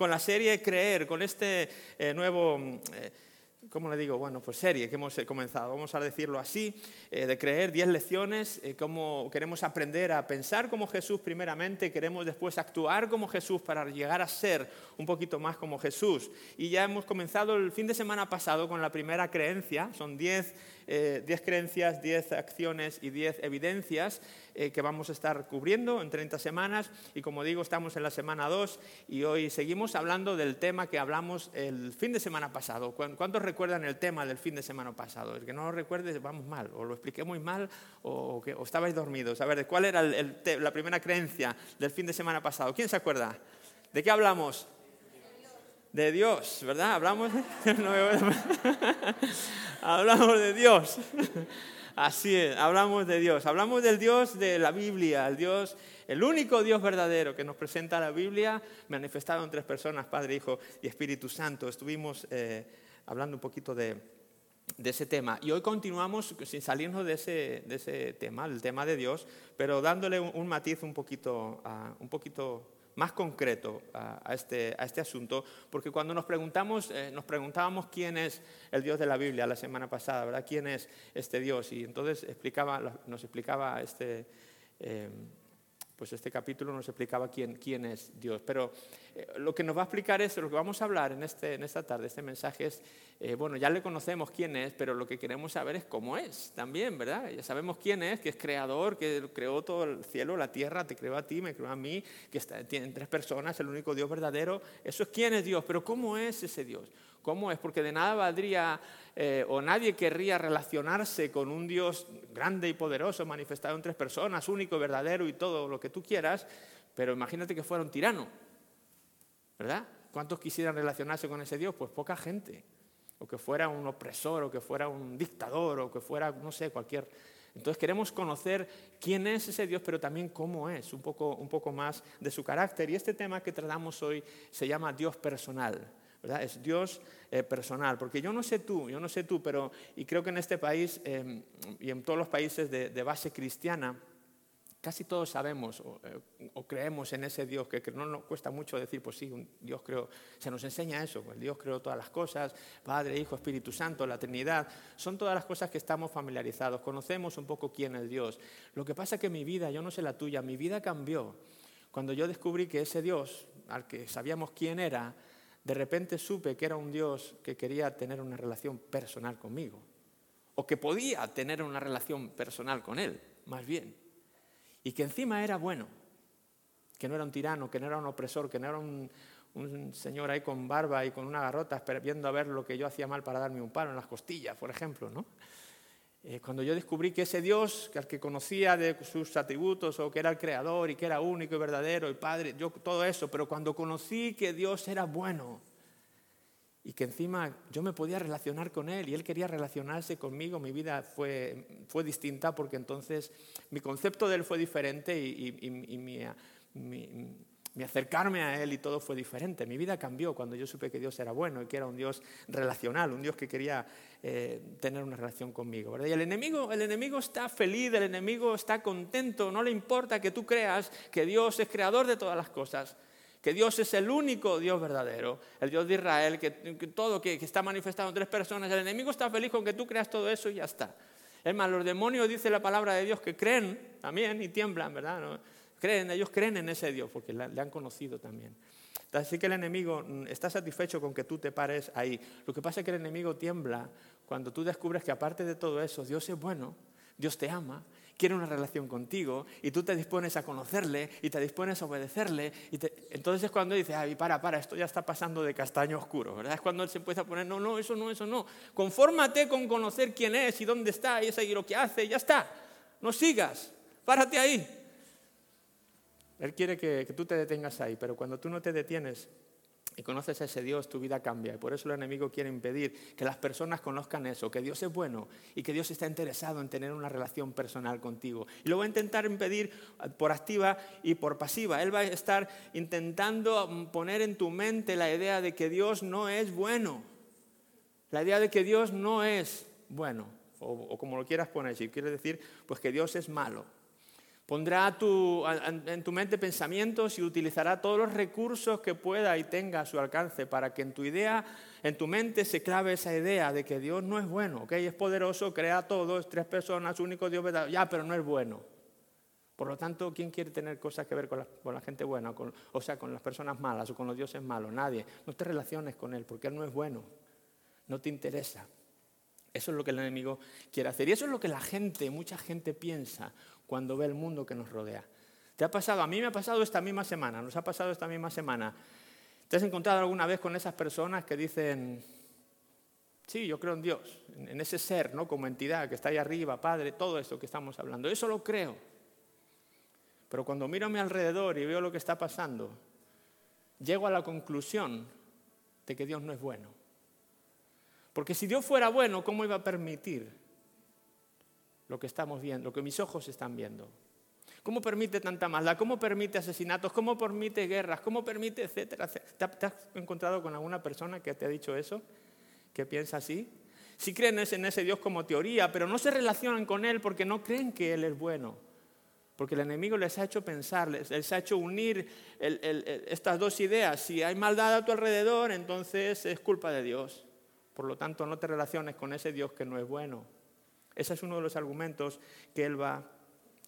con la serie Creer, con este eh, nuevo... Eh, ¿cómo le digo? Bueno, pues serie que hemos comenzado, vamos a decirlo así, eh, de creer 10 lecciones, eh, cómo queremos aprender a pensar como Jesús primeramente, queremos después actuar como Jesús para llegar a ser un poquito más como Jesús. Y ya hemos comenzado el fin de semana pasado con la primera creencia, son 10 10 eh, creencias, 10 acciones y 10 evidencias eh, que vamos a estar cubriendo en 30 semanas. Y como digo, estamos en la semana 2 y hoy seguimos hablando del tema que hablamos el fin de semana pasado. ¿Cuántos recuerdan el tema del fin de semana pasado? El que no lo recuerde, vamos mal, o lo expliqué muy mal o, que, estabais dormidos. A ver, ¿cuál era la primera creencia del fin de semana pasado? ¿Quién se acuerda? ¿De qué hablamos? De Dios, ¿verdad? Hablamos de... hablamos de Dios. Así es, hablamos de Dios. Hablamos del Dios de la Biblia, el Dios, el único Dios verdadero que nos presenta la Biblia, manifestado en tres personas, Padre, Hijo y Espíritu Santo. Estuvimos eh, hablando un poquito de, ese tema. Y hoy continuamos sin salirnos de ese, tema, el tema de Dios, pero dándole un, matiz un poquito, uh, un poquito más concreto a, este, a este, asunto, porque cuando nos preguntamos, eh, nos preguntábamos quién es el Dios de la Biblia la semana pasada, ¿verdad? ¿Quién es este Dios? Y entonces explicaba, nos explicaba este, eh, pues este capítulo nos explicaba quién, quién es Dios. Pero eh, lo que nos va a explicar es, lo que vamos a hablar en, este, en esta tarde, este mensaje es, eh, bueno, ya le conocemos quién es, pero lo que queremos saber es cómo es también, ¿verdad? Ya sabemos quién es, que es creador, que creó todo el cielo, la tierra, te creó a ti, me creó a mí, que está, tiene tres personas, el único Dios verdadero. Eso es quién es Dios, pero ¿cómo es ese Dios? ¿Cómo es? Porque de nada valdría eh, o nadie querría relacionarse con un Dios grande y poderoso, manifestado en tres personas, único, verdadero y todo lo que tú quieras, pero imagínate que fuera un tirano, ¿verdad? ¿Cuántos quisieran relacionarse con ese Dios? Pues poca gente. O que fuera un opresor, o que fuera un dictador, o que fuera, no sé, cualquier... Entonces queremos conocer quién es ese Dios, pero también cómo es, un poco, un poco más de su carácter. Y este tema que tratamos hoy se llama Dios personal. Es Dios eh, personal, porque yo no sé tú, yo no sé tú, pero y creo que en este país em, y en todos los países de, base cristiana, casi todos sabemos eh, o, creemos en ese Dios, que, no nos cuesta mucho decir, pues sí, un Dios creó, se nos enseña eso, pues Dios creó todas las cosas, Padre, Hijo, Espíritu Santo, la Trinidad, son todas las cosas que estamos familiarizados, conocemos un poco quién es Dios. Lo que pasa es que mi vida, yo no sé la tuya, mi vida cambió cuando yo descubrí que ese Dios, al que sabíamos quién era, de repente supe que era un Dios que quería tener una relación personal conmigo, o que podía tener una relación personal con Él, más bien, y que encima era bueno, que no era un tirano, que no era un opresor, que no era un, señor ahí con barba y con una garrota viendo a ver lo que yo hacía mal para darme un palo en las costillas, por ejemplo, ¿no? Eh, cuando yo descubrí que ese Dios, al que conocía de sus atributos, o que era el creador y que era único y verdadero, el Padre, yo todo eso, pero cuando conocí que Dios era bueno y que encima yo me podía relacionar con Él y Él quería relacionarse conmigo, mi vida fue, fue distinta porque entonces mi concepto de Él fue diferente y, y, mi, mi acercarme a Él y todo fue diferente. Mi vida cambió cuando yo supe que Dios era bueno y que era un Dios relacional, un Dios que quería eh, tener una relación conmigo. Y el enemigo, el enemigo está feliz, el enemigo está contento, no le importa que tú creas que Dios es creador de todas las cosas, que Dios es el único Dios verdadero, el Dios de Israel, que, todo que, está manifestado en tres personas. El enemigo está feliz con que tú creas todo eso y ya está. Es más, los demonios, dice la palabra de Dios, que creen también y tiemblan, ¿verdad? Creen, ellos creen en ese Dios porque le han conocido también. Así que el enemigo mm, está satisfecho con que tú te pares ahí. Lo que pasa es que el enemigo tiembla cuando tú descubres que aparte de todo eso, Dios es bueno, Dios te ama, quiere una relación contigo y tú te dispones a conocerle y te dispones a obedecerle. Y Entonces es cuando dice, ay, para, para, esto ya está pasando de castaño oscuro, ¿verdad? Es cuando él se empieza a poner, no, no, eso no, eso no. Confórmate con conocer quién es y dónde está y, y lo que hace, y ya está. No sigas, párate ahí. Él quiere que, tú te detengas ahí, pero cuando tú no te detienes y conoces a ese Dios, tu vida cambia. Y por eso el enemigo quiere impedir que las personas conozcan eso, que Dios es bueno y que Dios está interesado en tener una relación personal contigo. Y lo va a intentar impedir por activa y por pasiva. Él va a estar intentando poner en tu mente la idea de que Dios no es bueno. La idea de que Dios no es bueno. O, o como lo quieras poner, si quieres decir, pues que Dios es malo. Pondrá en tu mente pensamientos y utilizará todos los recursos que pueda y tenga a su alcance para que en tu idea, en tu mente se clave esa idea de que Dios no es bueno, que es poderoso, crea todo, es tres personas, único Dios verdadero, ya, pero no es bueno. Por lo tanto, ¿quién quiere tener cosas que ver con la, gente buena, o sea, con las personas malas o con los dioses malos? Nadie. No te relaciones con Él porque Él no es bueno. No te interesa. Eso es lo que el enemigo quiere hacer. Y eso es lo que la gente, mucha gente piensa cuando ve el mundo que nos rodea. ¿Te ha pasado? A mí me ha pasado esta misma semana, nos ha pasado esta misma semana. ¿Te has encontrado alguna vez con esas personas que dicen, sí, yo creo en Dios, en ese ser, ¿no? Como entidad que está ahí arriba, Padre, todo esto que estamos hablando. Eso lo creo. Pero cuando miro a mi alrededor y veo lo que está pasando, llego a la conclusión de que Dios no es bueno. Porque si Dios fuera bueno, ¿cómo iba a permitir lo que estamos viendo, lo que mis ojos están viendo. ¿Cómo permite tanta maldad? ¿Cómo permite asesinatos? ¿Cómo permite guerras? ¿Cómo permite, etcétera? ¿Te has encontrado con alguna persona que te ha dicho eso? ¿Que piensa así? Sí creen en ese Dios como teoría, pero no se relacionan con Él porque no creen que Él es bueno. Porque el enemigo les ha hecho pensar, les, ha hecho unir estas dos ideas. Si hay maldad a tu alrededor, entonces es culpa de Dios. Por lo tanto, no te relaciones con ese Dios que no es bueno. Ese es uno de los argumentos que él va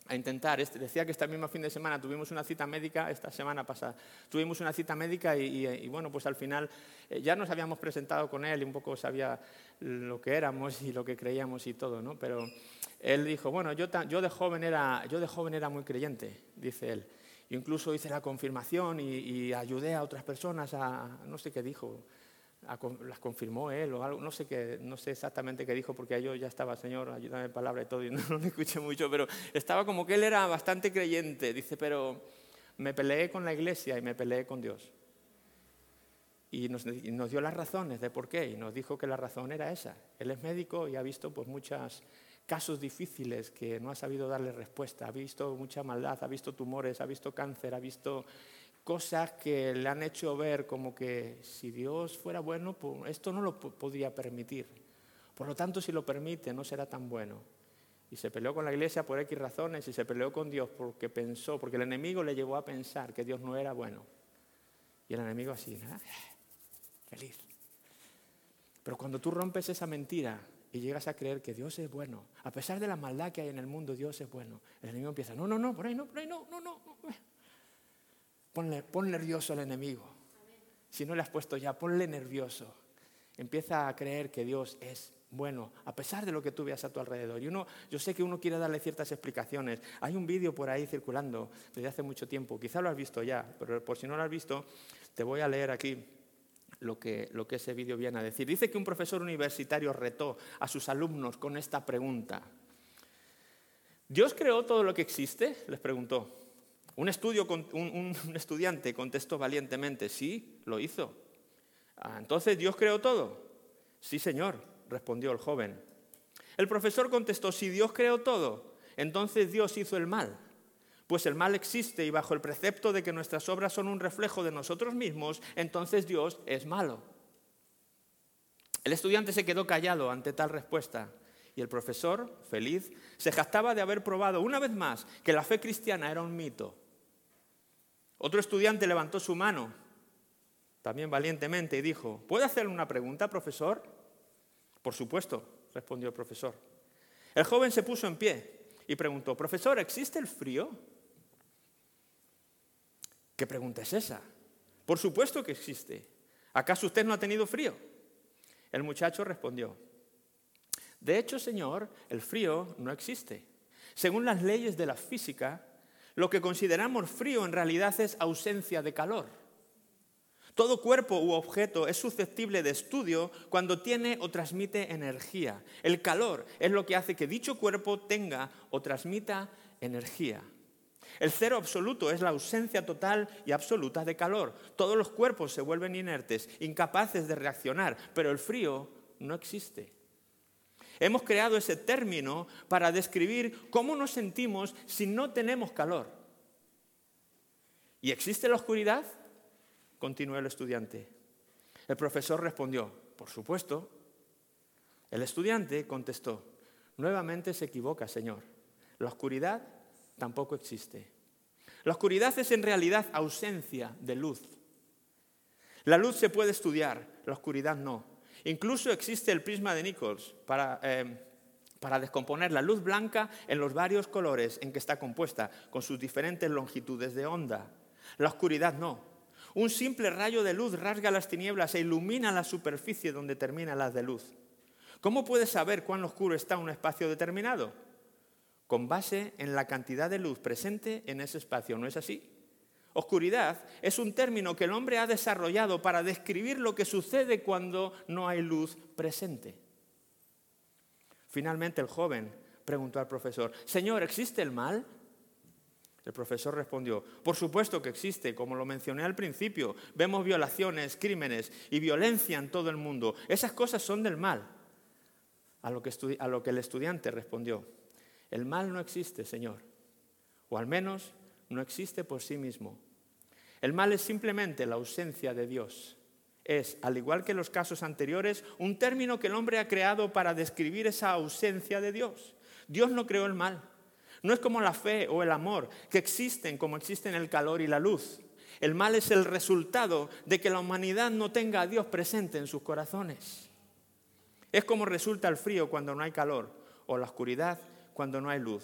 a intentar. Este, decía que esta misma fin de semana tuvimos una cita médica, esta semana pasada, tuvimos una cita médica y, bueno, pues al final eh, ya nos habíamos presentado con él y un poco sabía lo que éramos y lo que creíamos y todo, ¿no? Pero él dijo, bueno, yo, yo, de, joven era, yo de joven era muy creyente, dice él. Incluso hice la confirmación y, y ayudé a otras personas a, no sé qué dijo, las confirmó él o algo, no sé, qué, no sé exactamente qué dijo porque yo ya estaba, Señor, ayúdame en palabra y todo, y no, lo escuché mucho, pero estaba como que él era bastante creyente, dice, pero me peleé con la iglesia y me peleé con Dios. Y nos, nos, dio las razones de por qué, y nos dijo que la razón era esa. Él es médico y ha visto pues, muchos casos difíciles que no ha sabido darle respuesta, ha visto mucha maldad, ha visto tumores, ha visto cáncer, ha visto cosas que le han hecho ver como que si Dios fuera bueno, pues esto no lo podría permitir. Por lo tanto, si lo permite, no será tan bueno. Y se peleó con la iglesia por X razones y se peleó con Dios porque pensó, porque el enemigo le llevó a pensar que Dios no era bueno. Y el enemigo así, feliz. Pero cuando tú rompes esa mentira y llegas a creer que Dios es bueno, a pesar de la maldad que hay en el mundo, Dios es bueno, el enemigo empieza, no, no, no, por ahí no, por ahí no, no, no. no. Ponle, pon nervioso al enemigo. Si no le has puesto ya, ponle nervioso. Empieza a creer que Dios es bueno, a pesar de lo que tú veas a tu alrededor. Y uno, yo sé que uno quiere darle ciertas explicaciones. Hay un vídeo por ahí circulando desde hace mucho tiempo. Quizá lo has visto ya, pero por si no lo has visto, te voy a leer aquí lo que, lo que ese vídeo viene a decir. Dice que un profesor universitario retó a sus alumnos con esta pregunta. ¿Dios creó todo lo que existe? Les preguntó. Un, estudio, un, estudiante contestó valientemente, sí, lo hizo. Ah, entonces, ¿Dios creó todo? Sí, Señor, respondió el joven. El profesor contestó, si Dios creó todo, entonces Dios hizo el mal. Pues el mal existe y bajo el precepto de que nuestras obras son un reflejo de nosotros mismos, entonces Dios es malo. El estudiante se quedó callado ante tal respuesta y el profesor, feliz, se jactaba de haber probado una vez más que la fe cristiana era un mito otro estudiante levantó su mano, también valientemente, y dijo, ¿puedo hacerle una pregunta, profesor? Por supuesto, respondió el profesor. El joven se puso en pie y preguntó, profesor, ¿existe el frío? ¿Qué pregunta es esa? Por supuesto que existe. ¿Acaso usted no ha tenido frío? El muchacho respondió, de hecho, señor, el frío no existe. Según las leyes de la física, lo que consideramos frío en realidad es ausencia de calor. Todo cuerpo u objeto es susceptible de estudio cuando tiene o transmite energía. El calor es lo que hace que dicho cuerpo tenga o transmita energía. El cero absoluto es la ausencia total y absoluta de calor. Todos los cuerpos se vuelven inertes, incapaces de reaccionar, pero el frío no existe. Hemos creado ese término para describir cómo nos sentimos si no tenemos calor. ¿Y existe la oscuridad? Continuó el estudiante. El profesor respondió, por supuesto. El estudiante contestó, nuevamente se equivoca, señor. La oscuridad tampoco existe. La oscuridad es en realidad ausencia de luz. La luz se puede estudiar, la oscuridad no. Incluso existe el prisma de Nichols para, eh, para descomponer la luz blanca en los varios colores en que está compuesta, con sus diferentes longitudes de onda. La oscuridad no. Un simple rayo de luz rasga las tinieblas e ilumina la superficie donde termina la de luz. ¿Cómo puedes saber cuán oscuro está un espacio determinado? Con base en la cantidad de luz presente en ese espacio, ¿no es así? Oscuridad es un término que el hombre ha desarrollado para describir lo que sucede cuando no hay luz presente. Finalmente el joven preguntó al profesor, Señor, ¿existe el mal? El profesor respondió, por supuesto que existe, como lo mencioné al principio, vemos violaciones, crímenes y violencia en todo el mundo. Esas cosas son del mal. A lo que, a lo que el estudiante respondió, el mal no existe, Señor, o al menos no existe por sí mismo. El mal es simplemente la ausencia de Dios es, al igual que los casos anteriores, un término que el hombre ha creado para describir esa ausencia de Dios. Dios no creó el mal. No es como la fe o el amor, que existen como existen el calor y la luz. El mal es el resultado de que la humanidad no tenga a Dios presente en sus corazones. Es como resulta el frío cuando no hay calor o la oscuridad cuando no hay luz.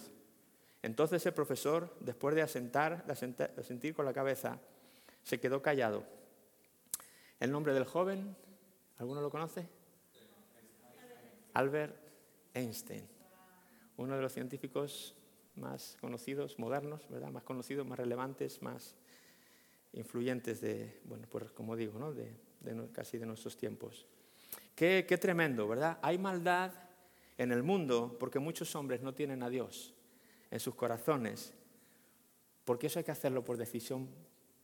Entonces el profesor, después de asentar, de asentir con la cabeza, se quedó callado el nombre del joven, ¿alguno lo conoce? Albert Einstein, uno de los científicos más conocidos, modernos, ¿verdad? Más conocidos, más relevantes, más influyentes de, bueno, pues como digo, ¿no? de, casi de nuestros tiempos. Qué, qué tremendo, ¿verdad? Hay maldad en el mundo porque muchos hombres no tienen a Dios en sus corazones, porque eso hay que hacerlo por decisión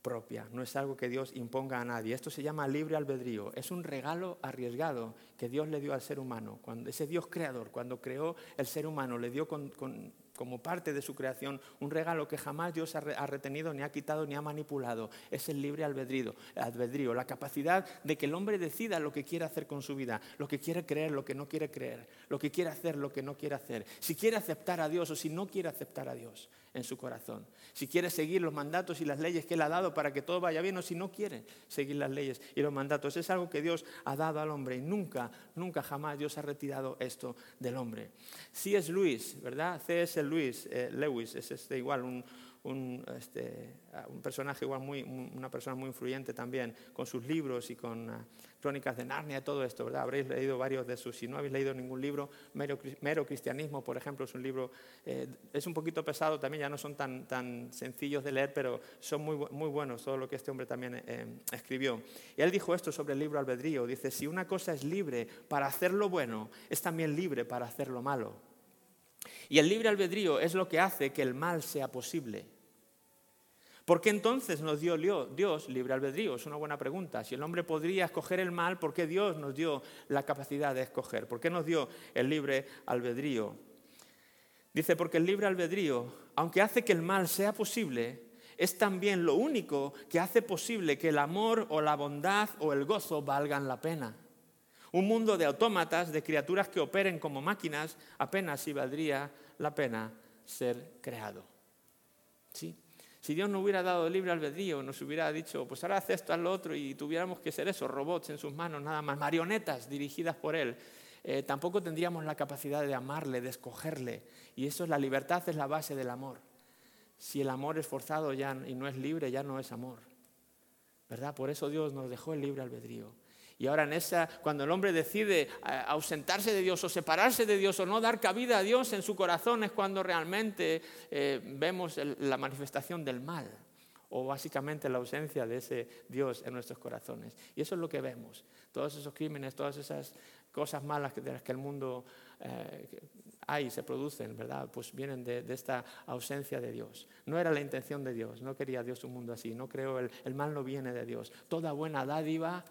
propia, no es algo que Dios imponga a nadie. Esto se llama libre albedrío, es un regalo arriesgado que Dios le dio al ser humano. Cuando, ese Dios creador, cuando creó el ser humano, le dio con, como parte de su creación, un regalo que jamás Dios ha retenido, ni ha quitado, ni ha manipulado. Es el libre albedrío, albedrío, la capacidad de que el hombre decida lo que quiere hacer con su vida, lo que quiere creer, lo que no quiere creer, lo que quiere hacer, lo que no quiere hacer, si quiere aceptar a Dios o si no quiere aceptar a Dios en su corazón, si quiere seguir los mandatos y las leyes que Él ha dado para que todo vaya bien o si no quiere seguir las leyes y los mandatos. Es algo que Dios ha dado al hombre y nunca, nunca jamás Dios ha retirado esto del hombre. Si es Luis, ¿verdad? C.S. Luis, eh, Lewis, es este igual un, este, un, personaje igual muy, una persona muy influyente también, con sus libros y con ah, crónicas de Narnia, todo esto, ¿verdad? Habréis leído varios de sus, si no habéis leído ningún libro, Mero, Cristianismo, por ejemplo, es un libro, eh, es un poquito pesado también, ya no son tan, tan sencillos de leer, pero son muy, muy buenos, todo lo que este hombre también eh, escribió. Y él dijo esto sobre el libro albedrío, dice, si una cosa es libre para hacer lo bueno, es también libre para hacer lo malo. Y el libre albedrío es lo que hace que el mal sea posible. ¿Por qué entonces nos dio Dios libre albedrío? Es una buena pregunta. Si el hombre podría escoger el mal, ¿por qué Dios nos dio la capacidad de escoger? ¿Por qué nos dio el libre albedrío? Dice, porque el libre albedrío, aunque hace que el mal sea posible, es también lo único que hace posible que el amor o la bondad o el gozo valgan la pena. Un mundo de autómatas, de criaturas que operen como máquinas, apenas si valdría la pena ser creado. ¿Sí? Si Dios no hubiera dado libre albedrío, nos hubiera dicho, pues ahora haz esto, haz lo otro, y tuviéramos que ser esos robots en sus manos, nada más, marionetas dirigidas por Él, eh, tampoco tendríamos la capacidad de amarle, de escogerle. Y eso es la libertad, es la base del amor. Si el amor es forzado ya, y no es libre, ya no es amor. ¿Verdad? Por eso Dios nos dejó el libre albedrío. Y ahora en esa, cuando el hombre decide eh, ausentarse de Dios o separarse de Dios o no dar cabida a Dios en su corazón es cuando realmente eh, vemos la manifestación del mal o básicamente la ausencia de ese Dios en nuestros corazones. Y eso es lo que vemos. Todos esos crímenes, todas esas cosas malas de las que el mundo eh, hay, se producen, ¿verdad? Pues vienen de, esta ausencia de Dios. No era la intención de Dios, no quería Dios un mundo así, no creo, el, el mal no viene de Dios. Toda buena dádiva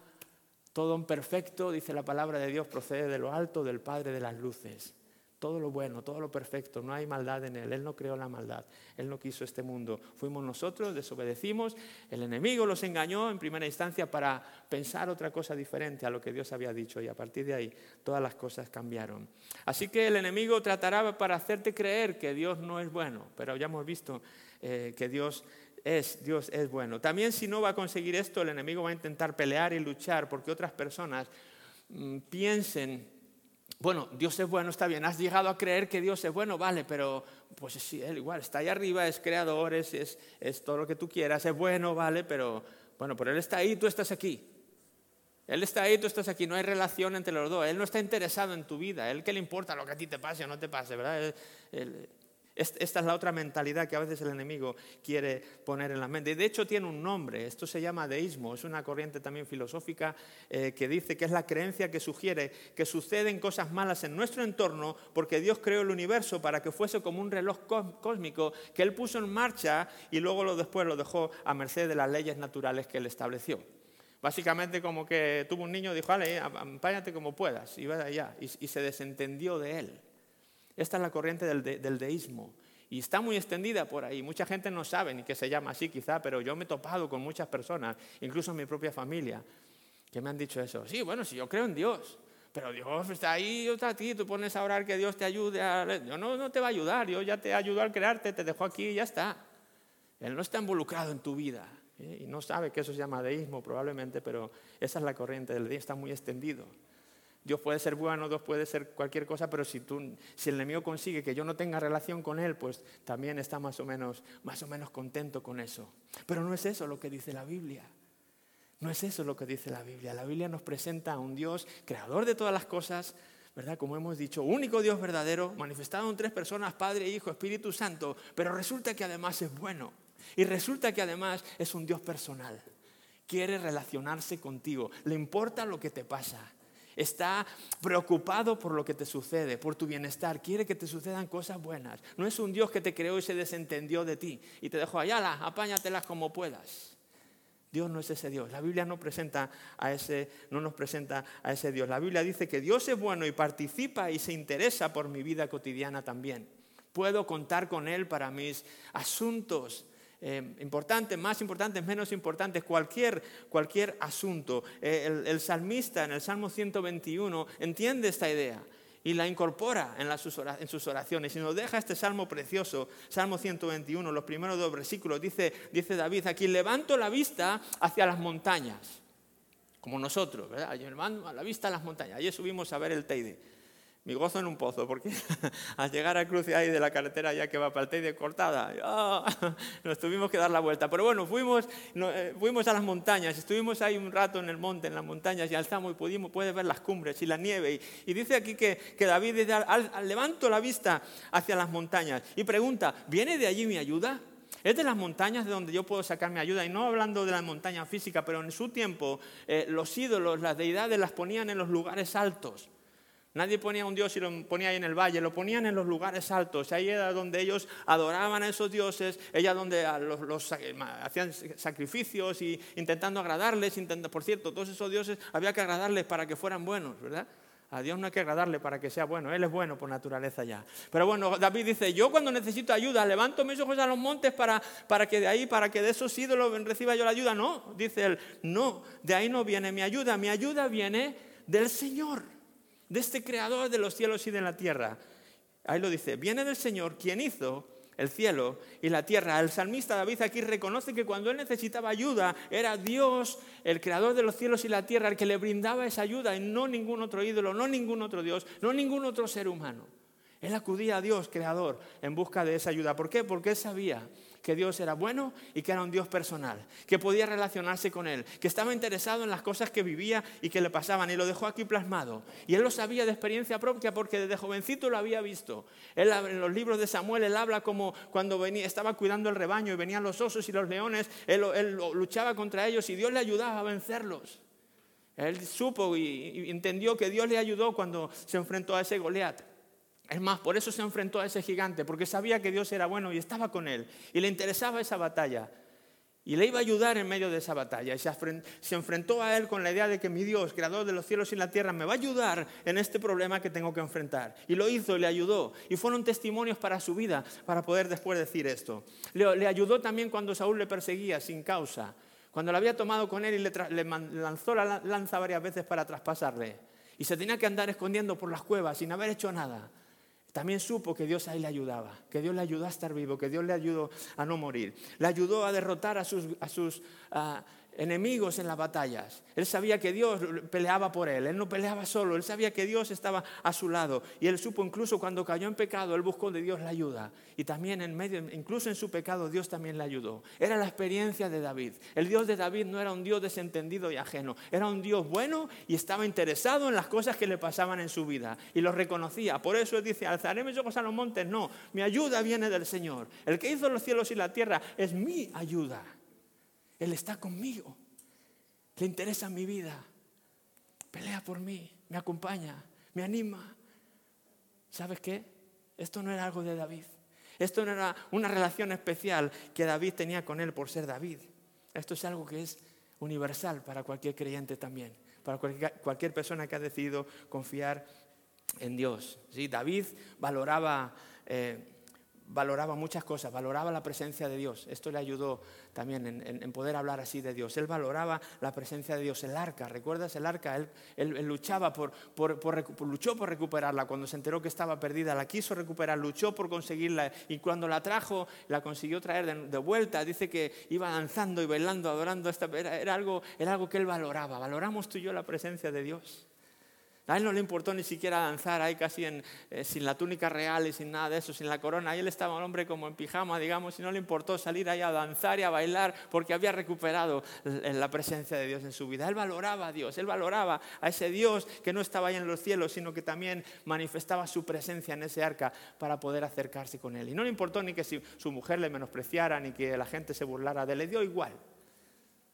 todo un perfecto, dice la palabra de Dios, procede de lo alto del Padre de las luces, todo lo bueno, todo lo perfecto, no hay maldad en Él. Él no creó la maldad, Él no quiso este mundo. Fuimos nosotros, desobedecimos, el enemigo los engañó en primera instancia para pensar otra cosa diferente a lo que Dios había dicho y a partir de ahí todas las cosas cambiaron. Así que el enemigo tratará para hacerte creer que Dios no es bueno, pero ya hemos visto eh, que Dios es, Dios es bueno. También si no va a conseguir esto, el enemigo va a intentar pelear y luchar porque otras personas mm, piensen bueno, Dios es bueno, está bien, has llegado a creer que Dios es bueno, vale, pero pues sí, Él igual está ahí arriba, es creador, es, es, todo lo que tú quieras, es bueno, vale, pero bueno, pero Él está ahí, tú estás aquí. Él está ahí, tú estás aquí, no hay relación entre los dos, Él no está interesado en tu vida, Él que le importa lo que a ti te pase o no te pase, ¿verdad? Esta es la otra mentalidad que a veces el enemigo quiere poner en la mente. De hecho tiene un nombre, esto se llama deísmo, es una corriente también filosófica eh, que dice que es la creencia que sugiere que suceden cosas malas en nuestro entorno porque Dios creó el universo para que fuese como un reloj cósmico que Él puso en marcha y luego después lo dejó a merced de las leyes naturales que Él estableció. Básicamente como que tuvo un niño dijo, vale, apáñate como puedas, y va allá, y se desentendió de Él. Esta es la corriente del, deísmo. Y está muy extendida por ahí. Mucha gente no sabe ni que se llama así quizá, pero yo me he topado con muchas personas, incluso en mi propia familia, que me han dicho eso. Sí, bueno, si yo creo en Dios, pero Dios está ahí, está ti, tú pones a orar que Dios te ayude. A... Yo no, no te va a ayudar, Dios ya te ayudó al crearte, te dejó aquí y ya está. Él no está involucrado en tu vida. ¿eh? Y no sabe que eso se llama deísmo probablemente, pero esa es la corriente del deísmo, está muy extendido. Dios puede ser bueno, Dios puede ser cualquier cosa, pero si, si el enemigo consigue que yo no tenga relación con él, pues también está más o, menos, más o menos contento con eso. Pero no es eso lo que dice la Biblia. No es eso lo que dice la Biblia. La Biblia nos presenta a un Dios creador de todas las cosas, ¿verdad? Como hemos dicho, único Dios verdadero, manifestado en tres personas, Padre, Hijo, Espíritu Santo, pero resulta que además es bueno. Y resulta que además es un Dios personal. Quiere relacionarse contigo. Le importa lo que te pasa Está preocupado por lo que te sucede, por tu bienestar. Quiere que te sucedan cosas buenas. No es un Dios que te creó y se desentendió de ti y te dejó allá, apáñatelas como puedas. Dios no es ese Dios. La Biblia no, presenta a ese, no nos presenta a ese Dios. La Biblia dice que Dios es bueno y participa y se interesa por mi vida cotidiana también. Puedo contar con Él para mis asuntos eh, importantes, más importantes, menos importantes, cualquier, cualquier asunto. Eh, el, salmista en el Salmo 121 entiende esta idea y la incorpora en, en, sus oraciones y nos deja este salmo precioso, Salmo 121, los primeros dos versículos, dice, dice David, aquí levanto la vista hacia las montañas, como nosotros, ¿verdad? Yo levanto la vista a las montañas, ayer subimos a ver el Teide mi gozo en un pozo, porque al llegar a cruce ahí de la carretera ya que va para el Teide cortada, nos tuvimos que dar la vuelta. Pero bueno, fuimos, eh, fuimos a las montañas, estuvimos ahí un rato en el monte, en las montañas, y alzamos y pudimos, puedes ver las cumbres y la nieve. Y, dice aquí que, David dice, levanto la vista hacia las montañas y pregunta, ¿viene de allí mi ayuda? Es de las montañas de donde yo puedo sacar mi ayuda. Y no hablando de la montaña física, pero en su tiempo eh, los ídolos, las deidades las ponían en los lugares altos. Nadie ponía un dios y lo ponía ahí en el valle, lo ponían en los lugares altos. Ahí era donde ellos adoraban a esos dioses, ella donde los, hacían sacrificios y intentando agradarles. por cierto, todos esos dioses había que agradarles para que fueran buenos, ¿verdad? A Dios no hay que agradarle para que sea bueno, Él es bueno por naturaleza ya. Pero bueno, David dice, yo cuando necesito ayuda, levanto mis ojos a los montes para, para que de ahí, para que de esos ídolos reciba yo la ayuda. No, dice él, no, de ahí no viene mi ayuda, mi ayuda viene del Señor de este creador de los cielos y de la tierra. Ahí lo dice, viene del Señor quien hizo el cielo y la tierra. El salmista David aquí reconoce que cuando él necesitaba ayuda era Dios, el creador de los cielos y la tierra, el que le brindaba esa ayuda y no ningún otro ídolo, no ningún otro Dios, no ningún otro ser humano. Él acudía a Dios, creador, en busca de esa ayuda. ¿Por qué? Porque él sabía que Dios era bueno y que era un Dios personal, que podía relacionarse con Él, que estaba interesado en las cosas que vivía y que le pasaban y lo dejó aquí plasmado. Y Él lo sabía de experiencia propia porque desde jovencito lo había visto. En los libros de Samuel Él habla como cuando venía, estaba cuidando el rebaño y venían los osos y los leones, él, él luchaba contra ellos y Dios le ayudaba a vencerlos. Él supo y entendió que Dios le ayudó cuando se enfrentó a ese Goliat. Es más, por eso se enfrentó a ese gigante, porque sabía que Dios era bueno y estaba con él, y le interesaba esa batalla. Y le iba a ayudar en medio de esa batalla. Y se, enfrentó a él con la idea de que mi Dios, creador de los cielos y la tierra, me va a ayudar en este problema que tengo que enfrentar. Y lo hizo, le ayudó. Y fueron testimonios para su vida, para poder después decir esto. Le, ayudó también cuando Saúl le perseguía sin causa. Cuando lo había tomado con él y le, le lanzó la lanza varias veces para traspasarle. Y se tenía que andar escondiendo por las cuevas sin haber hecho nada. También supo que Dios ahí le ayudaba, que Dios le ayudó a estar vivo, que Dios le ayudó a no morir. Le ayudó a derrotar a sus, a sus enemigos en las batallas. Él sabía que Dios peleaba por él, él no peleaba solo, él sabía que Dios estaba a su lado. Y él supo incluso cuando cayó en pecado, él buscó de Dios la ayuda. Y también en medio, incluso en su pecado, Dios también le ayudó. Era la experiencia de David. El Dios de David no era un Dios desentendido y ajeno, era un Dios bueno y estaba interesado en las cosas que le pasaban en su vida. Y lo reconocía. Por eso él dice, alzaré mis ojos a los montes. No, mi ayuda viene del Señor. El que hizo los cielos y la tierra es mi ayuda. Él está conmigo. Le interesa mi vida. Pelea por mí, me acompaña, me anima. ¿Sabes qué? Esto no era algo de David. Esto no era una relación especial que David tenía con él por ser David. Esto es algo que es universal para cualquier creyente también, para cualquier, persona que ha decidido confiar en Dios. ¿Sí? David valoraba eh, valoraba muchas cosas, valoraba la presencia de Dios. Esto le ayudó también en, poder hablar así de Dios. Él valoraba la presencia de Dios, el arca. ¿Recuerdas el arca? Él, luchaba por, luchó por recuperarla. Cuando se enteró que estaba perdida, la quiso recuperar, luchó por conseguirla. Y cuando la trajo, la consiguió traer de, vuelta. Dice que iba danzando y bailando, adorando. Esta, era, algo, era algo que él valoraba. ¿Valoramos tú y yo la presencia de Dios? A él no le importó ni siquiera danzar ahí casi en, eh, sin la túnica real y sin nada de eso, sin la corona. Ahí él estaba un hombre como en pijama, digamos, y no le importó salir ahí a danzar y a bailar porque había recuperado la presencia de Dios en su vida. Él valoraba a Dios, él valoraba a ese Dios que no estaba ahí en los cielos, sino que también manifestaba su presencia en ese arca para poder acercarse con él. Y no le importó ni que su mujer le menospreciara, ni que la gente se burlara de él, le dio igual.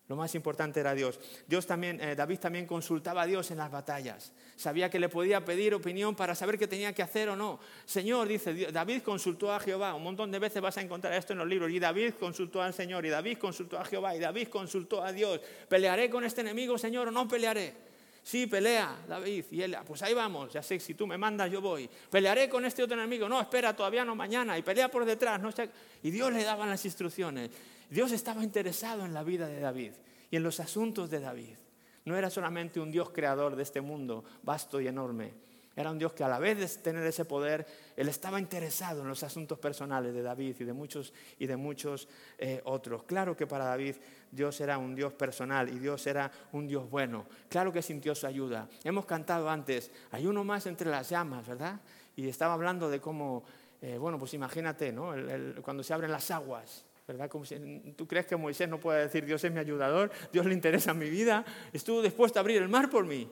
Lo más importante era Dios. Dios también, eh, David también consultaba a Dios en las batallas. Sabía que le podía pedir opinión para saber qué tenía que hacer o no. Señor, dice, David consultó a Jehová. Un montón de veces vas a encontrar esto en los libros. Y David consultó al Señor, y David consultó a Jehová, y David consultó a Dios. ¿Pelearé con este enemigo, Señor, o no pelearé? Sí, pelea, David. Y él, pues ahí vamos, ya sé, si tú me mandas, yo voy. Pelearé con este otro enemigo. No, espera, todavía no, mañana. Y pelea por detrás. No sé. Y Dios le daba las instrucciones. Dios estaba interesado en la vida de David y en los asuntos de David. No era solamente un Dios creador de este mundo vasto y enorme. Era un Dios que a la vez de tener ese poder, él estaba interesado en los asuntos personales de David y de muchos y de muchos eh, otros. Claro que para David Dios era un Dios personal y Dios era un Dios bueno. Claro que sintió su ayuda. Hemos cantado antes, hay uno más entre las llamas, ¿verdad? Y estaba hablando de cómo, eh, bueno, pues imagínate, ¿no? cuando se abren las aguas, ¿verdad? Como si, ¿Tú crees que Moisés no puede decir, Dios es mi ayudador, Dios le interesa mi vida? Estuvo dispuesto a abrir el mar por mí.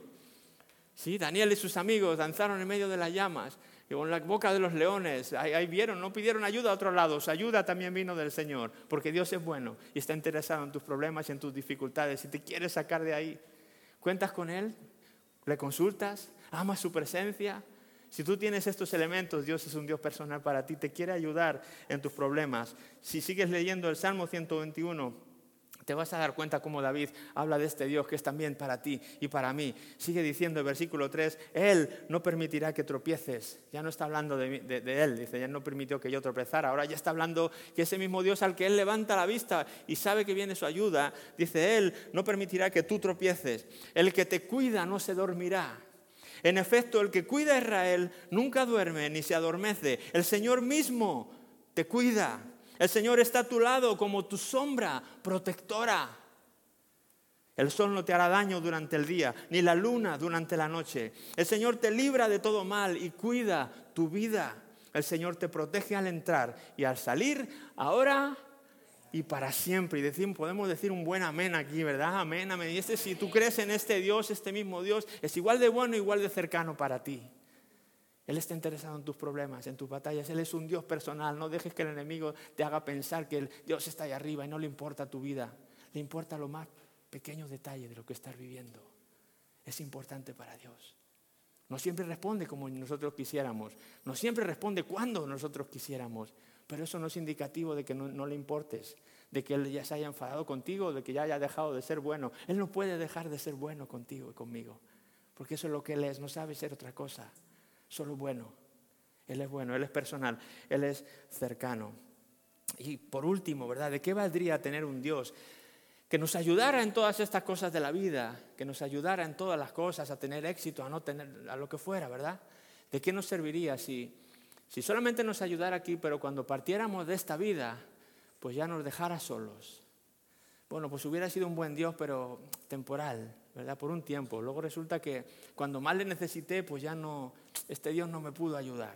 Sí, Daniel y sus amigos danzaron en medio de las llamas y con la boca de los leones. Ahí, vieron, no pidieron ayuda a otro lado, su ayuda también vino del Señor, porque Dios es bueno y está interesado en tus problemas y en tus dificultades y te quiere sacar de ahí. ¿Cuentas con Él? ¿Le consultas? ¿Amas su presencia? Si tú tienes estos elementos, Dios es un Dios personal para ti, te quiere ayudar en tus problemas. Si sigues leyendo el Salmo 121, te vas a dar cuenta cómo David habla de este Dios que es también para ti y para mí. Sigue diciendo el versículo 3, Él no permitirá que tropieces. Ya no está hablando de, Él, dice, ya no permitió que yo tropezara. Ahora ya está hablando que ese mismo Dios al que Él levanta la vista y sabe que viene su ayuda, dice, Él no permitirá que tú tropieces. El que te cuida no se dormirá. En efecto, el que cuida a Israel nunca duerme ni se adormece. El Señor mismo te cuida. El Señor está a tu lado como tu sombra protectora. El sol no te hará daño durante el día, ni la luna durante la noche. El Señor te libra de todo mal y cuida tu vida. El Señor te protege al entrar y al salir, ahora y para siempre. Y decimos, podemos decir un buen amén aquí, ¿verdad? Amén, amén. Y este, si tú crees en este Dios, este mismo Dios, es igual de bueno, igual de cercano para ti. Él está interesado en tus problemas, en tus batallas. Él es un Dios personal. No dejes que el enemigo te haga pensar que el Dios está ahí arriba y no le importa tu vida. Le importa lo más pequeño detalle de lo que estás viviendo. Es importante para Dios. No siempre responde como nosotros quisiéramos. No siempre responde cuando nosotros quisiéramos. Pero eso no es indicativo de que no, le importes, de que Él ya se haya enfadado contigo, de que ya haya dejado de ser bueno. Él no puede dejar de ser bueno contigo y conmigo, porque eso es lo que Él es, no sabe ser otra cosa, solo bueno. Él es bueno, Él es personal, Él es cercano. Y por último, ¿verdad? ¿De qué valdría tener un Dios que nos ayudara en todas estas cosas de la vida, que nos ayudara en todas las cosas, a tener éxito, a no tener, a lo que fuera, ¿verdad? ¿De qué nos serviría si, si solamente nos ayudara aquí, pero cuando partiéramos de esta vida, pues ya nos dejara solos? Bueno, pues hubiera sido un buen Dios, pero temporal, ¿verdad? Por un tiempo. Luego resulta que cuando más le necesité, pues ya no, este Dios no me pudo ayudar.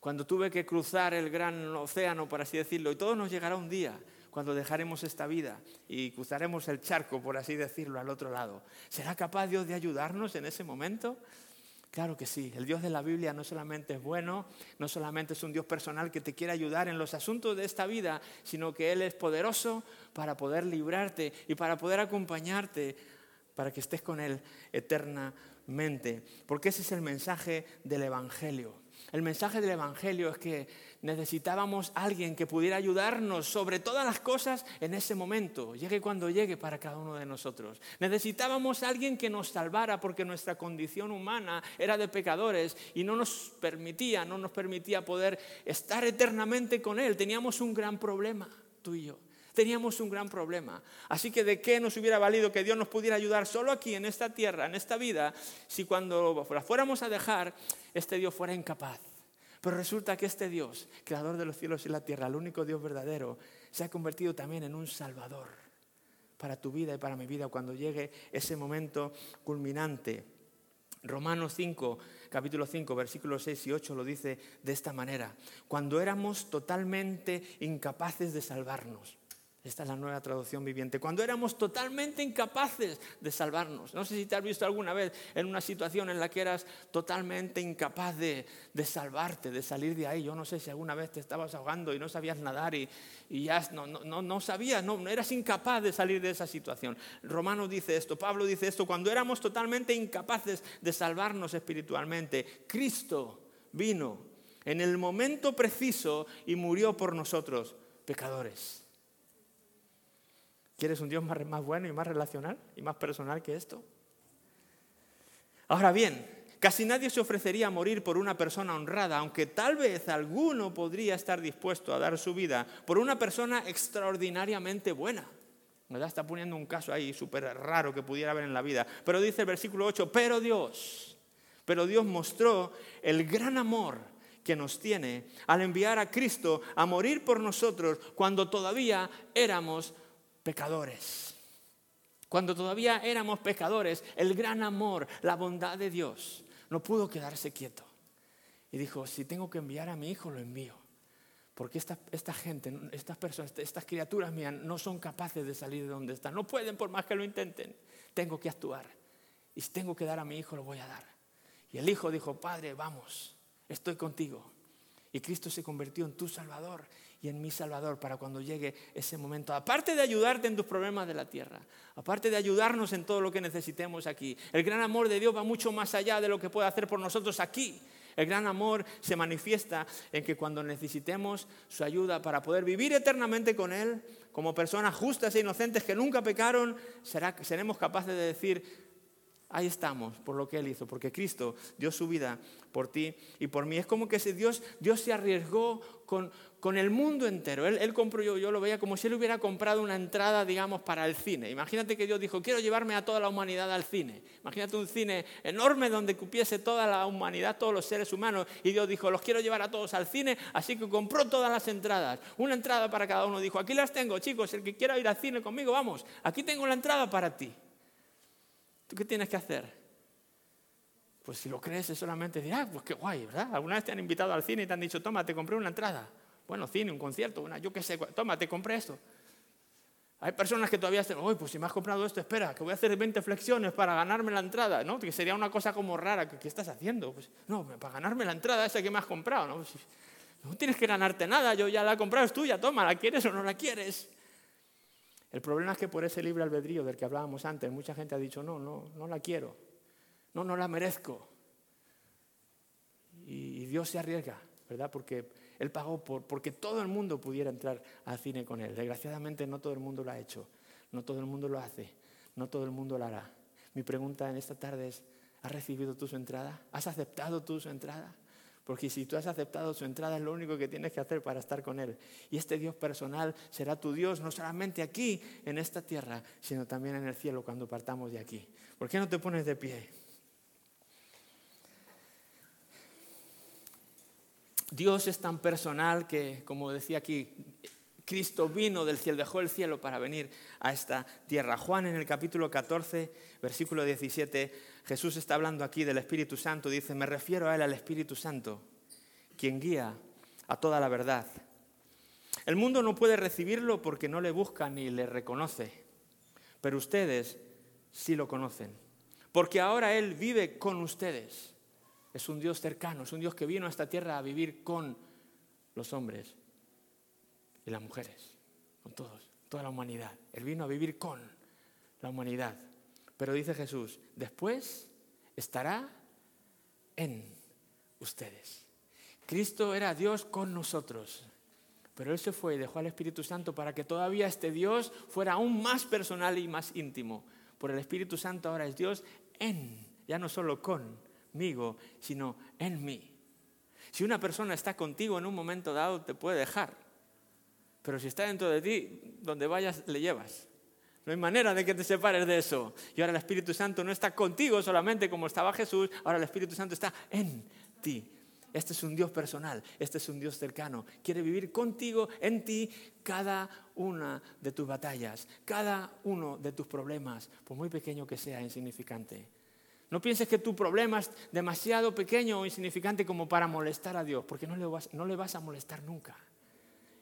Cuando tuve que cruzar el gran océano, por así decirlo, y todo nos llegará un día, cuando dejaremos esta vida y cruzaremos el charco, por así decirlo, al otro lado. ¿Será capaz Dios de ayudarnos en ese momento? Claro que sí, el Dios de la Biblia no solamente es bueno, no solamente es un Dios personal que te quiere ayudar en los asuntos de esta vida, sino que Él es poderoso para poder librarte y para poder acompañarte, para que estés con Él eternamente. Porque ese es el mensaje del Evangelio. El mensaje del Evangelio es que necesitábamos alguien que pudiera ayudarnos sobre todas las cosas en ese momento, llegue cuando llegue para cada uno de nosotros. Necesitábamos alguien que nos salvara porque nuestra condición humana era de pecadores y no nos permitía, no nos permitía poder estar eternamente con Él. Teníamos un gran problema, tú y yo teníamos un gran problema. Así que de qué nos hubiera valido que Dios nos pudiera ayudar solo aquí, en esta tierra, en esta vida, si cuando la fuéramos a dejar, este Dios fuera incapaz. Pero resulta que este Dios, creador de los cielos y la tierra, el único Dios verdadero, se ha convertido también en un salvador para tu vida y para mi vida cuando llegue ese momento culminante. Romanos 5, capítulo 5, versículos 6 y 8 lo dice de esta manera. Cuando éramos totalmente incapaces de salvarnos, esta es la nueva traducción viviente. Cuando éramos totalmente incapaces de salvarnos. No sé si te has visto alguna vez en una situación en la que eras totalmente incapaz de, salvarte, de salir de ahí. Yo no sé si alguna vez te estabas ahogando y no sabías nadar y, ya no, no, no sabías, no, eras incapaz de salir de esa situación. Romano dice esto, Pablo dice esto. Cuando éramos totalmente incapaces de salvarnos espiritualmente, Cristo vino en el momento preciso y murió por nosotros, pecadores. ¿Quieres un Dios más, bueno y más relacional y más personal que esto? Ahora bien, casi nadie se ofrecería a morir por una persona honrada, aunque tal vez alguno podría estar dispuesto a dar su vida por una persona extraordinariamente buena. ¿Verdad? Está poniendo un caso ahí súper raro que pudiera haber en la vida. Pero dice el versículo 8, pero Dios, pero Dios mostró el gran amor que nos tiene al enviar a Cristo a morir por nosotros cuando todavía éramos pecadores. Cuando todavía éramos pecadores, el gran amor, la bondad de Dios no pudo quedarse quieto. Y dijo, si tengo que enviar a mi hijo, lo envío. Porque esta, esta gente, estas personas, estas criaturas mías no son capaces de salir de donde están. No pueden por más que lo intenten. Tengo que actuar. Y si tengo que dar a mi hijo, lo voy a dar. Y el hijo dijo, Padre, vamos, estoy contigo. Y Cristo se convirtió en tu Salvador y en mi Salvador para cuando llegue ese momento. Aparte de ayudarte en tus problemas de la tierra, aparte de ayudarnos en todo lo que necesitemos aquí, el gran amor de Dios va mucho más allá de lo que puede hacer por nosotros aquí. El gran amor se manifiesta en que cuando necesitemos su ayuda para poder vivir eternamente con Él, como personas justas e inocentes que nunca pecaron, seremos capaces de decir, Ahí estamos por lo que Él hizo, porque Cristo dio su vida por ti y por mí. Es como que Dios, Dios se arriesgó con, con el mundo entero. Él, compró, yo, yo lo veía como si Él hubiera comprado una entrada, digamos, para el cine. Imagínate que Dios dijo, quiero llevarme a toda la humanidad al cine. Imagínate un cine enorme donde cupiese toda la humanidad, todos los seres humanos. Y Dios dijo, los quiero llevar a todos al cine, así que compró todas las entradas. Una entrada para cada uno. Dijo, aquí las tengo, chicos, el que quiera ir al cine conmigo, vamos, aquí tengo la entrada para ti. ¿Tú qué tienes que hacer? Pues si lo crees es solamente decir, ah, pues qué guay, ¿verdad? ¿Alguna vez te han invitado al cine y te han dicho, toma, te compré una entrada? Bueno, cine, un concierto, una, yo qué sé, toma, te compré esto. Hay personas que todavía dicen, uy, pues si me has comprado esto, espera, que voy a hacer 20 flexiones para ganarme la entrada, ¿no? Que sería una cosa como rara, ¿qué, estás haciendo? Pues no, para ganarme la entrada esa que me has comprado, ¿no? Pues, no tienes que ganarte nada, yo ya la he comprado, es tuya, toma, ¿la quieres o no la quieres? El problema es que por ese libre albedrío del que hablábamos antes, mucha gente ha dicho, no, no, no la quiero, no, no la merezco. Y, Dios se arriesga, ¿verdad? Porque Él pagó por, porque todo el mundo pudiera entrar al cine con Él. Desgraciadamente no todo el mundo lo ha hecho, no todo el mundo lo hace, no todo el mundo lo hará. Mi pregunta en esta tarde es, ¿has recibido tú su entrada? ¿Has aceptado tú su entrada? Porque si tú has aceptado su entrada es lo único que tienes que hacer para estar con Él. Y este Dios personal será tu Dios no solamente aquí, en esta tierra, sino también en el cielo cuando partamos de aquí. ¿Por qué no te pones de pie? Dios es tan personal que, como decía aquí, Cristo vino del cielo, dejó el cielo para venir a esta tierra. Juan en el capítulo 14, versículo 17, Jesús está hablando aquí del Espíritu Santo, dice, me refiero a Él, al Espíritu Santo, quien guía a toda la verdad. El mundo no puede recibirlo porque no le busca ni le reconoce, pero ustedes sí lo conocen, porque ahora Él vive con ustedes es un Dios cercano, es un Dios que vino a esta tierra a vivir con los hombres y las mujeres, con todos, toda la humanidad. Él vino a vivir con la humanidad. Pero dice Jesús, después estará en ustedes. Cristo era Dios con nosotros, pero Él se fue y dejó al Espíritu Santo para que todavía este Dios fuera aún más personal y más íntimo. Por el Espíritu Santo ahora es Dios en, ya no solo con, sino en mí. Si una persona está contigo en un momento dado, te puede dejar. Pero si está dentro de ti, donde vayas, le llevas. No hay manera de que te separes de eso. Y ahora el Espíritu Santo no está contigo solamente como estaba Jesús, ahora el Espíritu Santo está en ti. Este es un Dios personal, este es un Dios cercano. Quiere vivir contigo, en ti, cada una de tus batallas, cada uno de tus problemas, por muy pequeño que sea, insignificante. No pienses que tu problema es demasiado pequeño o insignificante como para molestar a Dios, porque no le vas, no le vas a molestar nunca.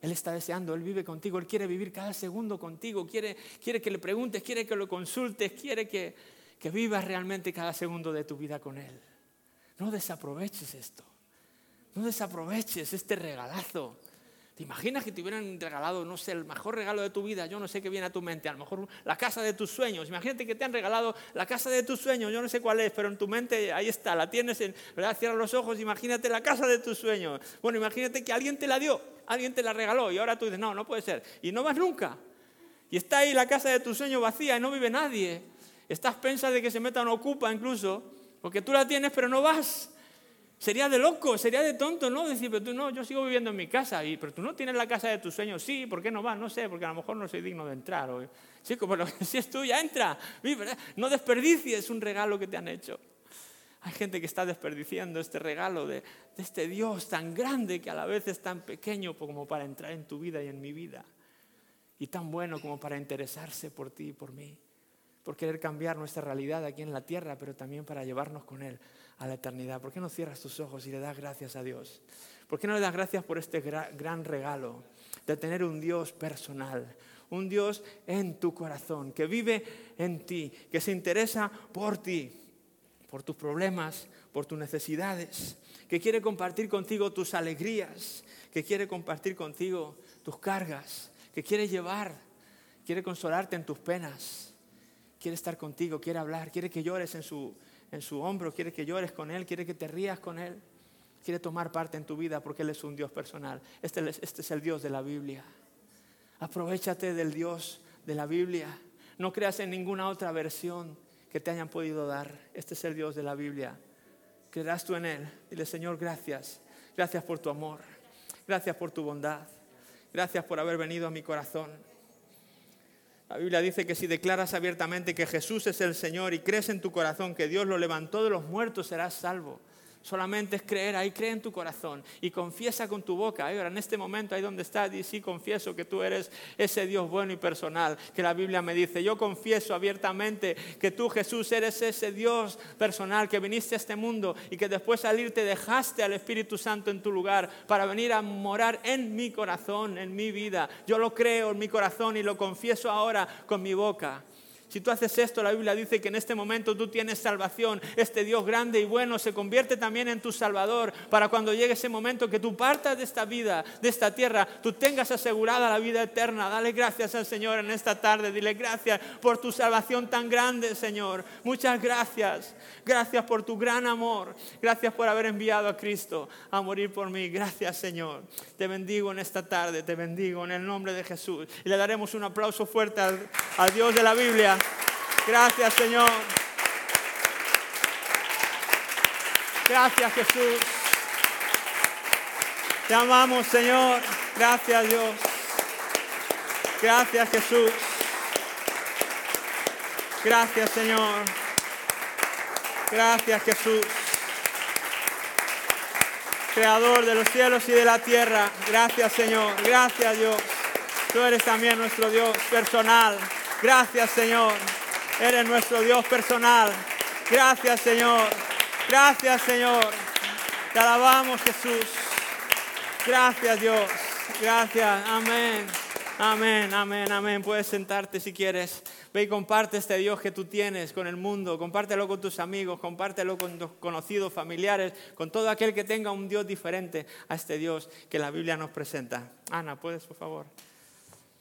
Él está deseando, Él vive contigo, Él quiere vivir cada segundo contigo, quiere, quiere que le preguntes, quiere que lo consultes, quiere que, que vivas realmente cada segundo de tu vida con Él. No desaproveches esto, no desaproveches este regalazo. ¿Te imaginas que te hubieran regalado, no sé, el mejor regalo de tu vida? Yo no sé qué viene a tu mente, a lo mejor la casa de tus sueños. Imagínate que te han regalado la casa de tus sueños, yo no sé cuál es, pero en tu mente ahí está, la tienes, en. Cierra los ojos, imagínate la casa de tus sueños. Bueno, imagínate que alguien te la dio, alguien te la regaló y ahora tú dices, no, no puede ser. Y no vas nunca. Y está ahí la casa de tus sueños vacía y no vive nadie. Estás pensando de que se metan ocupa incluso, porque tú la tienes pero no vas. Sería de loco, sería de tonto, ¿no? Decir, pero tú no, yo sigo viviendo en mi casa, y, pero tú no tienes la casa de tus sueños. Sí, ¿por qué no vas? No sé, porque a lo mejor no soy digno de entrar. O, sí, pero si es tuya, entra. No desperdicies un regalo que te han hecho. Hay gente que está desperdiciando este regalo de, este Dios tan grande que a la vez es tan pequeño como para entrar en tu vida y en mi vida. Y tan bueno como para interesarse por ti y por mí. Por querer cambiar nuestra realidad aquí en la tierra, pero también para llevarnos con Él a la eternidad? ¿Por qué no cierras tus ojos y le das gracias a Dios? ¿Por qué no le das gracias por este gran regalo de tener un Dios personal? Un Dios en tu corazón, que vive en ti, que se interesa por ti, por tus problemas, por tus necesidades, que quiere compartir contigo tus alegrías, que quiere compartir contigo tus cargas, que quiere llevar, quiere consolarte en tus penas, quiere estar contigo, quiere hablar, quiere que llores en su, en su hombro, quiere que llores con Él, quiere que te rías con Él, quiere tomar parte en tu vida porque Él es un Dios personal. Este, este es el Dios de la Biblia. Aprovechate del Dios de la Biblia. No creas en ninguna otra versión que te hayan podido dar. Este es el Dios de la Biblia. Creerás tú en Él. Dile, Señor, gracias. Gracias por tu amor. Gracias por tu bondad. Gracias por haber venido a mi corazón. La Biblia dice que si declaras abiertamente que Jesús es el Señor y crees en tu corazón que Dios lo levantó de los muertos, serás salvo. Solamente es creer, ahí cree en tu corazón y confiesa con tu boca. Ahora, en este momento, ahí donde estás, y sí confieso que tú eres ese Dios bueno y personal que la Biblia me dice. Yo confieso abiertamente que tú, Jesús, eres ese Dios personal que viniste a este mundo y que después de salir te dejaste al Espíritu Santo en tu lugar para venir a morar en mi corazón, en mi vida. Yo lo creo en mi corazón y lo confieso ahora con mi boca. Si tú haces esto, la Biblia dice que en este momento tú tienes salvación. Este Dios grande y bueno se convierte también en tu Salvador para cuando llegue ese momento que tú partas de esta vida, de esta tierra, tú tengas asegurada la vida eterna. Dale gracias al Señor en esta tarde. Dile gracias por tu salvación tan grande, Señor. Muchas gracias. Gracias por tu gran amor. Gracias por haber enviado a Cristo a morir por mí. Gracias, Señor. Te bendigo en esta tarde. Te bendigo en el nombre de Jesús. Y le daremos un aplauso fuerte al, al Dios de la Biblia. Gracias, Señor. Gracias, Jesús. Te amamos, Señor. Gracias, Dios. Gracias, Jesús. Gracias, Señor. Gracias, Jesús. Creador de los cielos y de la tierra. Gracias, Señor. Gracias, Dios. Tú eres también nuestro Dios personal. Gracias, Señor. Eres nuestro Dios personal. Gracias, Señor. Gracias, Señor. Te alabamos, Jesús. Gracias, Dios. Gracias. Amén. Amén, amén, amén. Puedes sentarte si quieres. Ve y comparte este Dios que tú tienes con el mundo. Compártelo con tus amigos, compártelo con tus conocidos, familiares, con todo aquel que tenga un Dios diferente a este Dios que la Biblia nos presenta. Ana, ¿puedes, por favor?